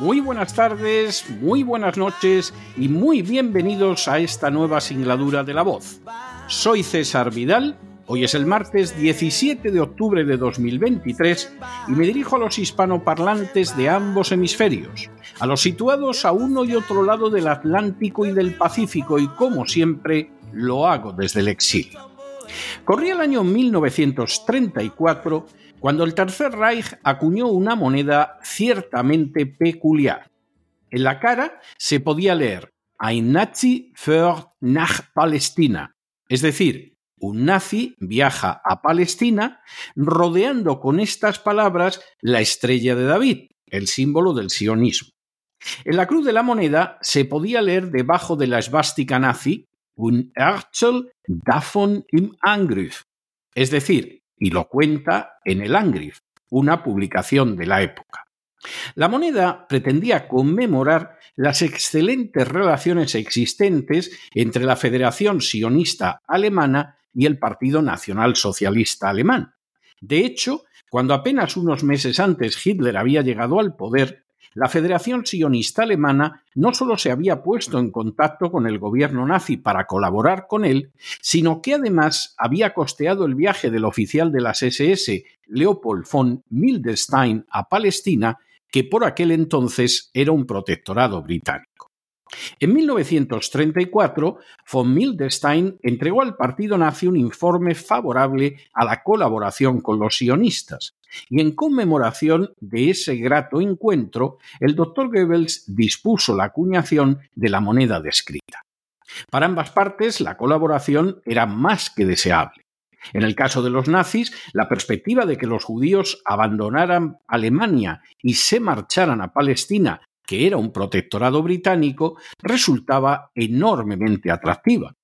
muy buenas tardes, muy buenas noches y muy bienvenidos a esta nueva singladura de la voz. Soy César Vidal, hoy es el martes 17 de octubre de 2023 y me dirijo a los hispanoparlantes de ambos hemisferios, a los situados a uno y otro lado del Atlántico y del Pacífico y como siempre lo hago desde el exilio. Corría el año 1934 cuando el Tercer Reich acuñó una moneda ciertamente peculiar. En la cara se podía leer Ein Nazi für nach Palästina, es decir, un nazi viaja a Palestina rodeando con estas palabras la estrella de David, el símbolo del sionismo. En la cruz de la moneda se podía leer debajo de la esvástica nazi un Herzl davon im Angriff, es decir, y lo cuenta en el Angriff, una publicación de la época. La moneda pretendía conmemorar las excelentes relaciones existentes entre la Federación Sionista Alemana y el Partido Nacional Socialista Alemán. De hecho, cuando apenas unos meses antes Hitler había llegado al poder, la Federación Sionista Alemana no solo se había puesto en contacto con el gobierno nazi para colaborar con él, sino que además había costeado el viaje del oficial de las SS, Leopold von Mildestein, a Palestina, que por aquel entonces era un protectorado británico. En 1934, von Mildestein entregó al partido nazi un informe favorable a la colaboración con los sionistas, y en conmemoración de ese grato encuentro, el doctor Goebbels dispuso la acuñación de la moneda descrita. Para ambas partes, la colaboración era más que deseable. En el caso de los nazis, la perspectiva de que los judíos abandonaran Alemania y se marcharan a Palestina, que era un protectorado británico, resultaba enormemente atractiva.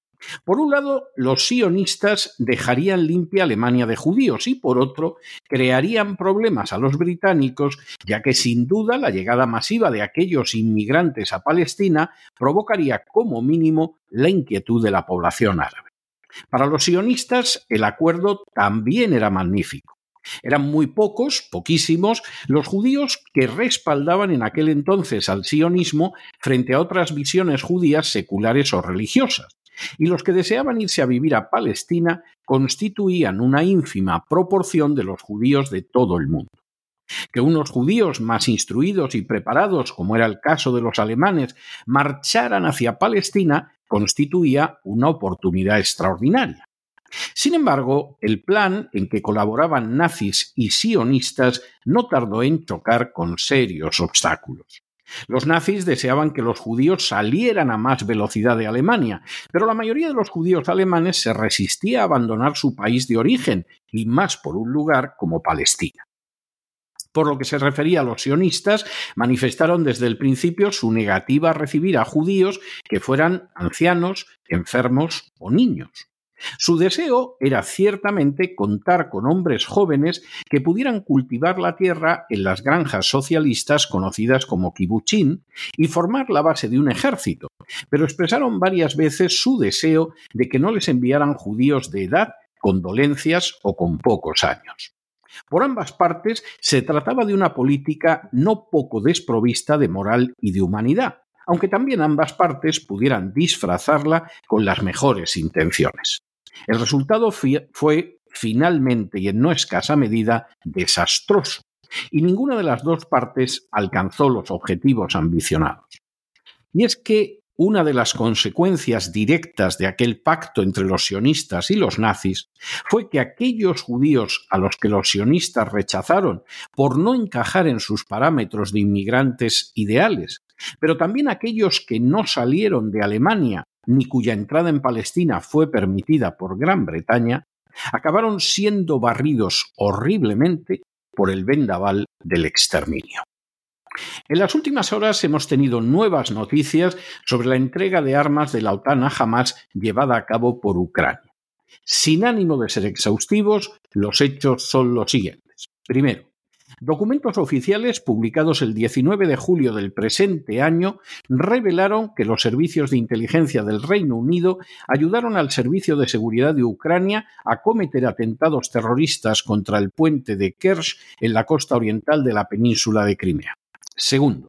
Por un lado, los sionistas dejarían limpia Alemania de judíos y por otro, crearían problemas a los británicos, ya que sin duda la llegada masiva de aquellos inmigrantes a Palestina provocaría como mínimo la inquietud de la población árabe. Para los sionistas, el acuerdo también era magnífico. Eran muy pocos, poquísimos, los judíos que respaldaban en aquel entonces al sionismo frente a otras visiones judías seculares o religiosas y los que deseaban irse a vivir a Palestina constituían una ínfima proporción de los judíos de todo el mundo. Que unos judíos más instruidos y preparados, como era el caso de los alemanes, marcharan hacia Palestina constituía una oportunidad extraordinaria. Sin embargo, el plan en que colaboraban nazis y sionistas no tardó en chocar con serios obstáculos. Los nazis deseaban que los judíos salieran a más velocidad de Alemania, pero la mayoría de los judíos alemanes se resistía a abandonar su país de origen, y más por un lugar como Palestina. Por lo que se refería a los sionistas, manifestaron desde el principio su negativa a recibir a judíos que fueran ancianos, enfermos o niños. Su deseo era ciertamente contar con hombres jóvenes que pudieran cultivar la tierra en las granjas socialistas conocidas como kibuchín y formar la base de un ejército, pero expresaron varias veces su deseo de que no les enviaran judíos de edad, con dolencias o con pocos años. Por ambas partes se trataba de una política no poco desprovista de moral y de humanidad, aunque también ambas partes pudieran disfrazarla con las mejores intenciones. El resultado fue finalmente y en no escasa medida desastroso, y ninguna de las dos partes alcanzó los objetivos ambicionados. Y es que una de las consecuencias directas de aquel pacto entre los sionistas y los nazis fue que aquellos judíos a los que los sionistas rechazaron por no encajar en sus parámetros de inmigrantes ideales, pero también aquellos que no salieron de Alemania ni cuya entrada en Palestina fue permitida por Gran Bretaña, acabaron siendo barridos horriblemente por el vendaval del exterminio. En las últimas horas hemos tenido nuevas noticias sobre la entrega de armas de la OTAN a Hamas llevada a cabo por Ucrania. Sin ánimo de ser exhaustivos, los hechos son los siguientes. Primero, Documentos oficiales publicados el 19 de julio del presente año revelaron que los servicios de inteligencia del Reino Unido ayudaron al Servicio de Seguridad de Ucrania a cometer atentados terroristas contra el puente de Kerch en la costa oriental de la península de Crimea. Segundo,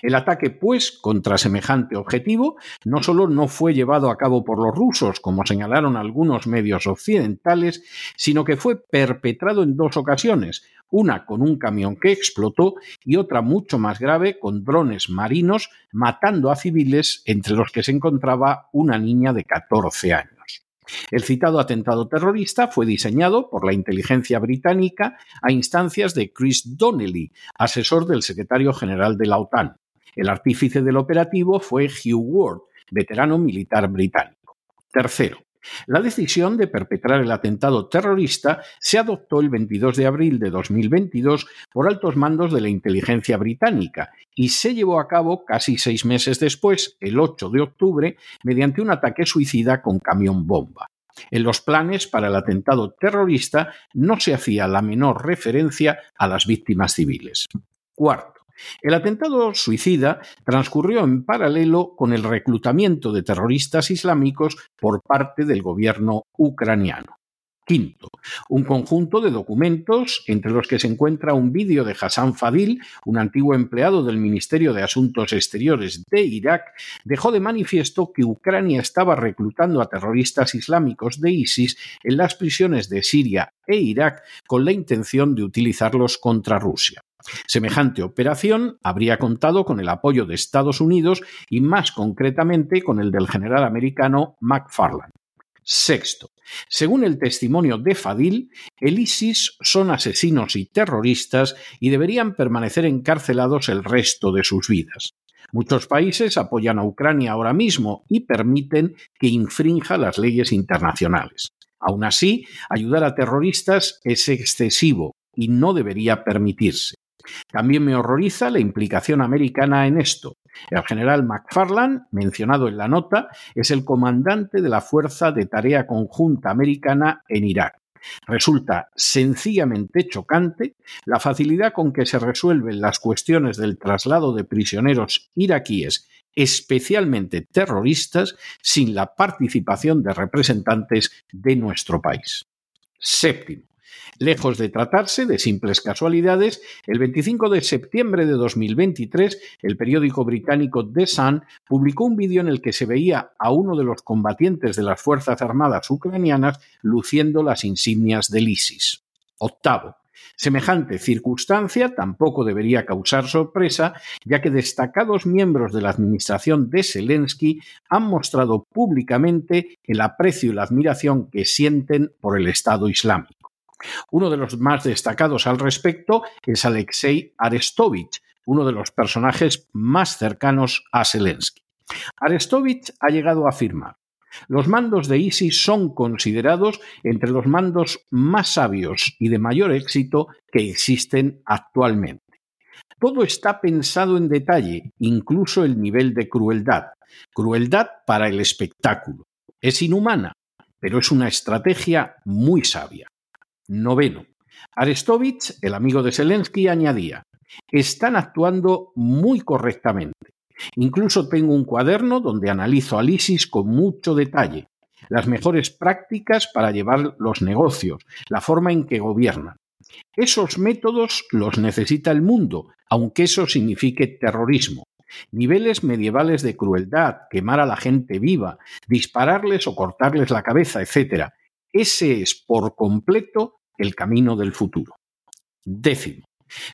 el ataque, pues, contra semejante objetivo, no solo no fue llevado a cabo por los rusos, como señalaron algunos medios occidentales, sino que fue perpetrado en dos ocasiones, una con un camión que explotó y otra mucho más grave con drones marinos matando a civiles, entre los que se encontraba una niña de 14 años. El citado atentado terrorista fue diseñado por la inteligencia británica a instancias de Chris Donnelly, asesor del secretario general de la OTAN. El artífice del operativo fue Hugh Ward, veterano militar británico. Tercero, la decisión de perpetrar el atentado terrorista se adoptó el 22 de abril de 2022 por altos mandos de la inteligencia británica y se llevó a cabo casi seis meses después, el 8 de octubre, mediante un ataque suicida con camión bomba. En los planes para el atentado terrorista no se hacía la menor referencia a las víctimas civiles. Cuarto, el atentado suicida transcurrió en paralelo con el reclutamiento de terroristas islámicos por parte del gobierno ucraniano. Quinto, un conjunto de documentos entre los que se encuentra un vídeo de Hassan Fadil, un antiguo empleado del Ministerio de Asuntos Exteriores de Irak, dejó de manifiesto que Ucrania estaba reclutando a terroristas islámicos de ISIS en las prisiones de Siria e Irak con la intención de utilizarlos contra Rusia. Semejante operación habría contado con el apoyo de Estados Unidos y más concretamente con el del general americano McFarland. Sexto, según el testimonio de Fadil, el ISIS son asesinos y terroristas y deberían permanecer encarcelados el resto de sus vidas. Muchos países apoyan a Ucrania ahora mismo y permiten que infrinja las leyes internacionales. Aún así, ayudar a terroristas es excesivo y no debería permitirse. También me horroriza la implicación americana en esto. El general McFarland, mencionado en la nota, es el comandante de la Fuerza de Tarea Conjunta Americana en Irak. Resulta sencillamente chocante la facilidad con que se resuelven las cuestiones del traslado de prisioneros iraquíes, especialmente terroristas, sin la participación de representantes de nuestro país. Séptimo. Lejos de tratarse de simples casualidades, el 25 de septiembre de 2023, el periódico británico The Sun publicó un vídeo en el que se veía a uno de los combatientes de las Fuerzas Armadas ucranianas luciendo las insignias del ISIS. Octavo. Semejante circunstancia tampoco debería causar sorpresa, ya que destacados miembros de la administración de Zelensky han mostrado públicamente el aprecio y la admiración que sienten por el Estado Islámico. Uno de los más destacados al respecto es Alexei Arestovich, uno de los personajes más cercanos a Zelensky. Arestovich ha llegado a afirmar los mandos de ISIS son considerados entre los mandos más sabios y de mayor éxito que existen actualmente. Todo está pensado en detalle, incluso el nivel de crueldad. Crueldad para el espectáculo. Es inhumana, pero es una estrategia muy sabia. Noveno. Arestovich, el amigo de Zelensky, añadía, están actuando muy correctamente. Incluso tengo un cuaderno donde analizo al ISIS con mucho detalle, las mejores prácticas para llevar los negocios, la forma en que gobiernan. Esos métodos los necesita el mundo, aunque eso signifique terrorismo. Niveles medievales de crueldad, quemar a la gente viva, dispararles o cortarles la cabeza, etc. Ese es por completo el camino del futuro. Décimo.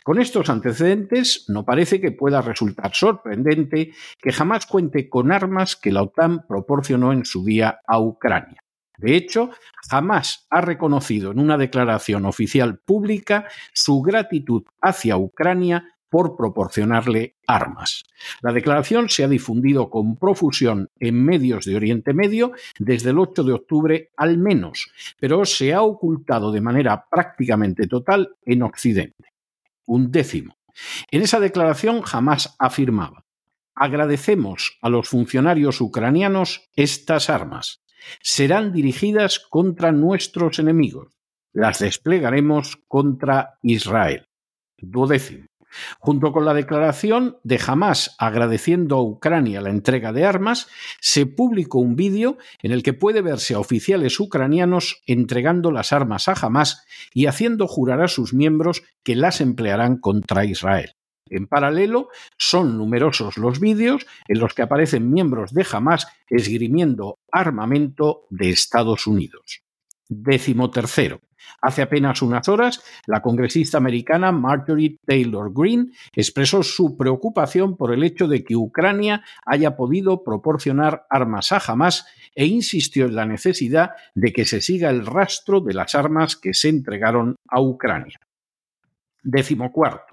Con estos antecedentes, no parece que pueda resultar sorprendente que jamás cuente con armas que la OTAN proporcionó en su día a Ucrania. De hecho, jamás ha reconocido en una declaración oficial pública su gratitud hacia Ucrania por proporcionarle armas. La declaración se ha difundido con profusión en medios de Oriente Medio desde el 8 de octubre al menos, pero se ha ocultado de manera prácticamente total en Occidente. Un décimo. En esa declaración jamás afirmaba agradecemos a los funcionarios ucranianos estas armas. Serán dirigidas contra nuestros enemigos. Las desplegaremos contra Israel. Duodécimo. Junto con la declaración de Hamas agradeciendo a Ucrania la entrega de armas, se publicó un vídeo en el que puede verse a oficiales ucranianos entregando las armas a Hamas y haciendo jurar a sus miembros que las emplearán contra Israel. En paralelo, son numerosos los vídeos en los que aparecen miembros de Hamas esgrimiendo armamento de Estados Unidos. Décimo tercero. Hace apenas unas horas, la congresista americana Marjorie Taylor Greene expresó su preocupación por el hecho de que Ucrania haya podido proporcionar armas a Hamas e insistió en la necesidad de que se siga el rastro de las armas que se entregaron a Ucrania. Décimo cuarto.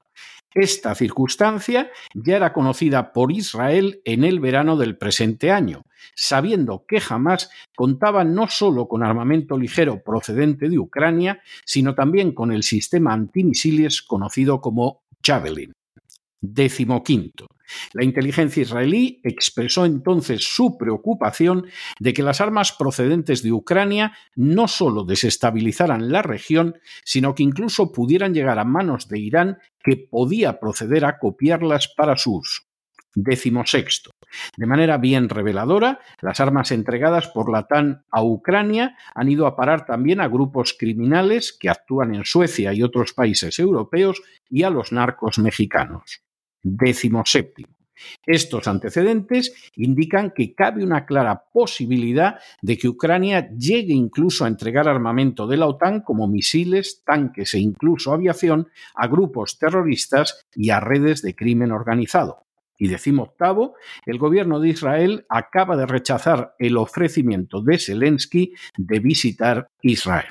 Esta circunstancia ya era conocida por Israel en el verano del presente año, sabiendo que jamás contaba no solo con armamento ligero procedente de Ucrania, sino también con el sistema antimisiles conocido como Javelin. Décimo quinto. La inteligencia israelí expresó entonces su preocupación de que las armas procedentes de Ucrania no solo desestabilizaran la región, sino que incluso pudieran llegar a manos de Irán, que podía proceder a copiarlas para su uso. Décimo sexto. De manera bien reveladora, las armas entregadas por la TAN a Ucrania han ido a parar también a grupos criminales que actúan en Suecia y otros países europeos y a los narcos mexicanos. Décimo séptimo. Estos antecedentes indican que cabe una clara posibilidad de que Ucrania llegue incluso a entregar armamento de la OTAN como misiles, tanques e incluso aviación a grupos terroristas y a redes de crimen organizado. Y octavo, el gobierno de Israel acaba de rechazar el ofrecimiento de Zelensky de visitar Israel.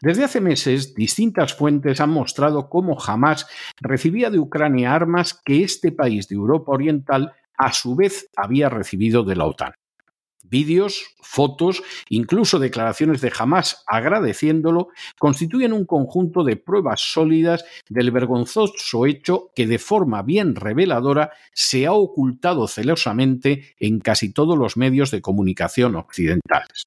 Desde hace meses, distintas fuentes han mostrado cómo jamás recibía de Ucrania armas que este país de Europa Oriental a su vez había recibido de la OTAN. Vídeos, fotos, incluso declaraciones de Hamas agradeciéndolo, constituyen un conjunto de pruebas sólidas del vergonzoso hecho que de forma bien reveladora se ha ocultado celosamente en casi todos los medios de comunicación occidentales.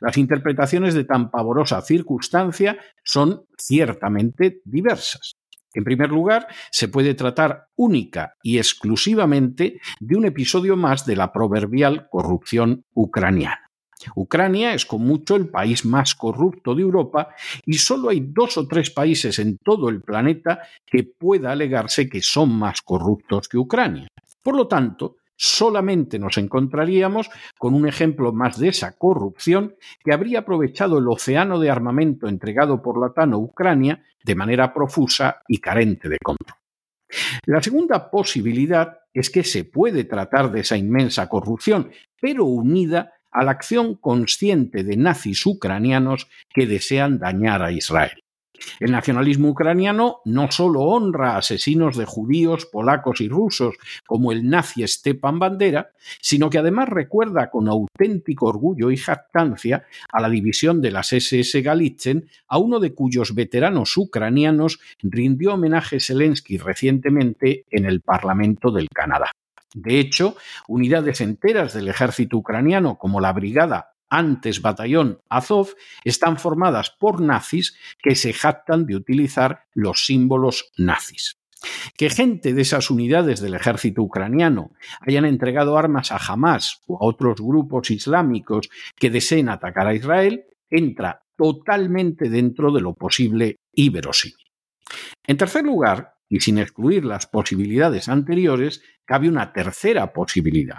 Las interpretaciones de tan pavorosa circunstancia son ciertamente diversas. En primer lugar, se puede tratar única y exclusivamente de un episodio más de la proverbial corrupción ucraniana. Ucrania es con mucho el país más corrupto de Europa y solo hay dos o tres países en todo el planeta que pueda alegarse que son más corruptos que Ucrania. Por lo tanto, solamente nos encontraríamos con un ejemplo más de esa corrupción que habría aprovechado el océano de armamento entregado por la TAN a Ucrania de manera profusa y carente de control. La segunda posibilidad es que se puede tratar de esa inmensa corrupción, pero unida a la acción consciente de nazis ucranianos que desean dañar a Israel. El nacionalismo ucraniano no solo honra a asesinos de judíos, polacos y rusos como el nazi Stepan Bandera, sino que además recuerda con auténtico orgullo y jactancia a la división de las SS Galitzen, a uno de cuyos veteranos ucranianos rindió homenaje Zelensky recientemente en el Parlamento del Canadá. De hecho, unidades enteras del ejército ucraniano, como la Brigada antes batallón Azov, están formadas por nazis que se jactan de utilizar los símbolos nazis. Que gente de esas unidades del ejército ucraniano hayan entregado armas a Hamas o a otros grupos islámicos que deseen atacar a Israel entra totalmente dentro de lo posible y verosímil. En tercer lugar, y sin excluir las posibilidades anteriores, cabe una tercera posibilidad,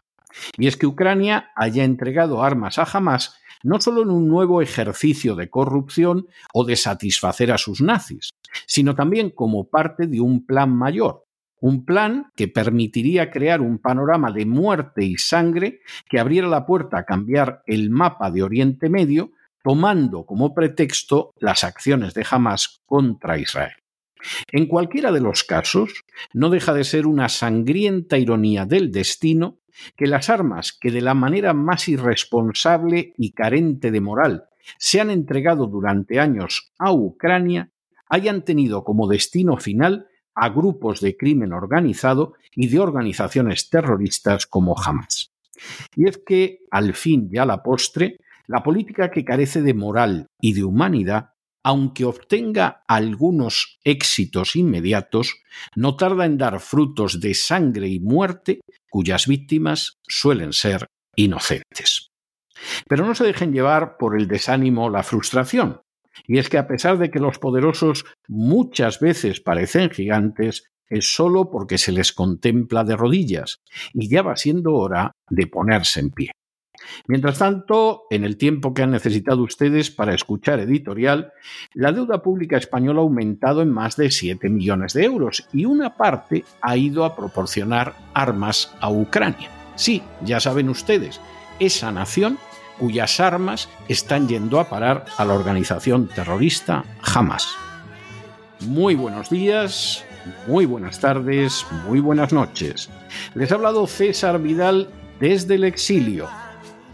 y es que Ucrania haya entregado armas a Hamas no solo en un nuevo ejercicio de corrupción o de satisfacer a sus nazis, sino también como parte de un plan mayor, un plan que permitiría crear un panorama de muerte y sangre que abriera la puerta a cambiar el mapa de Oriente Medio, tomando como pretexto las acciones de Hamas contra Israel. En cualquiera de los casos, no deja de ser una sangrienta ironía del destino que las armas que de la manera más irresponsable y carente de moral se han entregado durante años a Ucrania hayan tenido como destino final a grupos de crimen organizado y de organizaciones terroristas como Hamas. Y es que, al fin y a la postre, la política que carece de moral y de humanidad, aunque obtenga algunos éxitos inmediatos, no tarda en dar frutos de sangre y muerte cuyas víctimas suelen ser inocentes. Pero no se dejen llevar por el desánimo o la frustración. Y es que a pesar de que los poderosos muchas veces parecen gigantes, es solo porque se les contempla de rodillas, y ya va siendo hora de ponerse en pie. Mientras tanto, en el tiempo que han necesitado ustedes para escuchar editorial, la deuda pública española ha aumentado en más de 7 millones de euros y una parte ha ido a proporcionar armas a Ucrania. Sí, ya saben ustedes, esa nación cuyas armas están yendo a parar a la organización terrorista Hamas. Muy buenos días, muy buenas tardes, muy buenas noches. Les ha hablado César Vidal desde el exilio.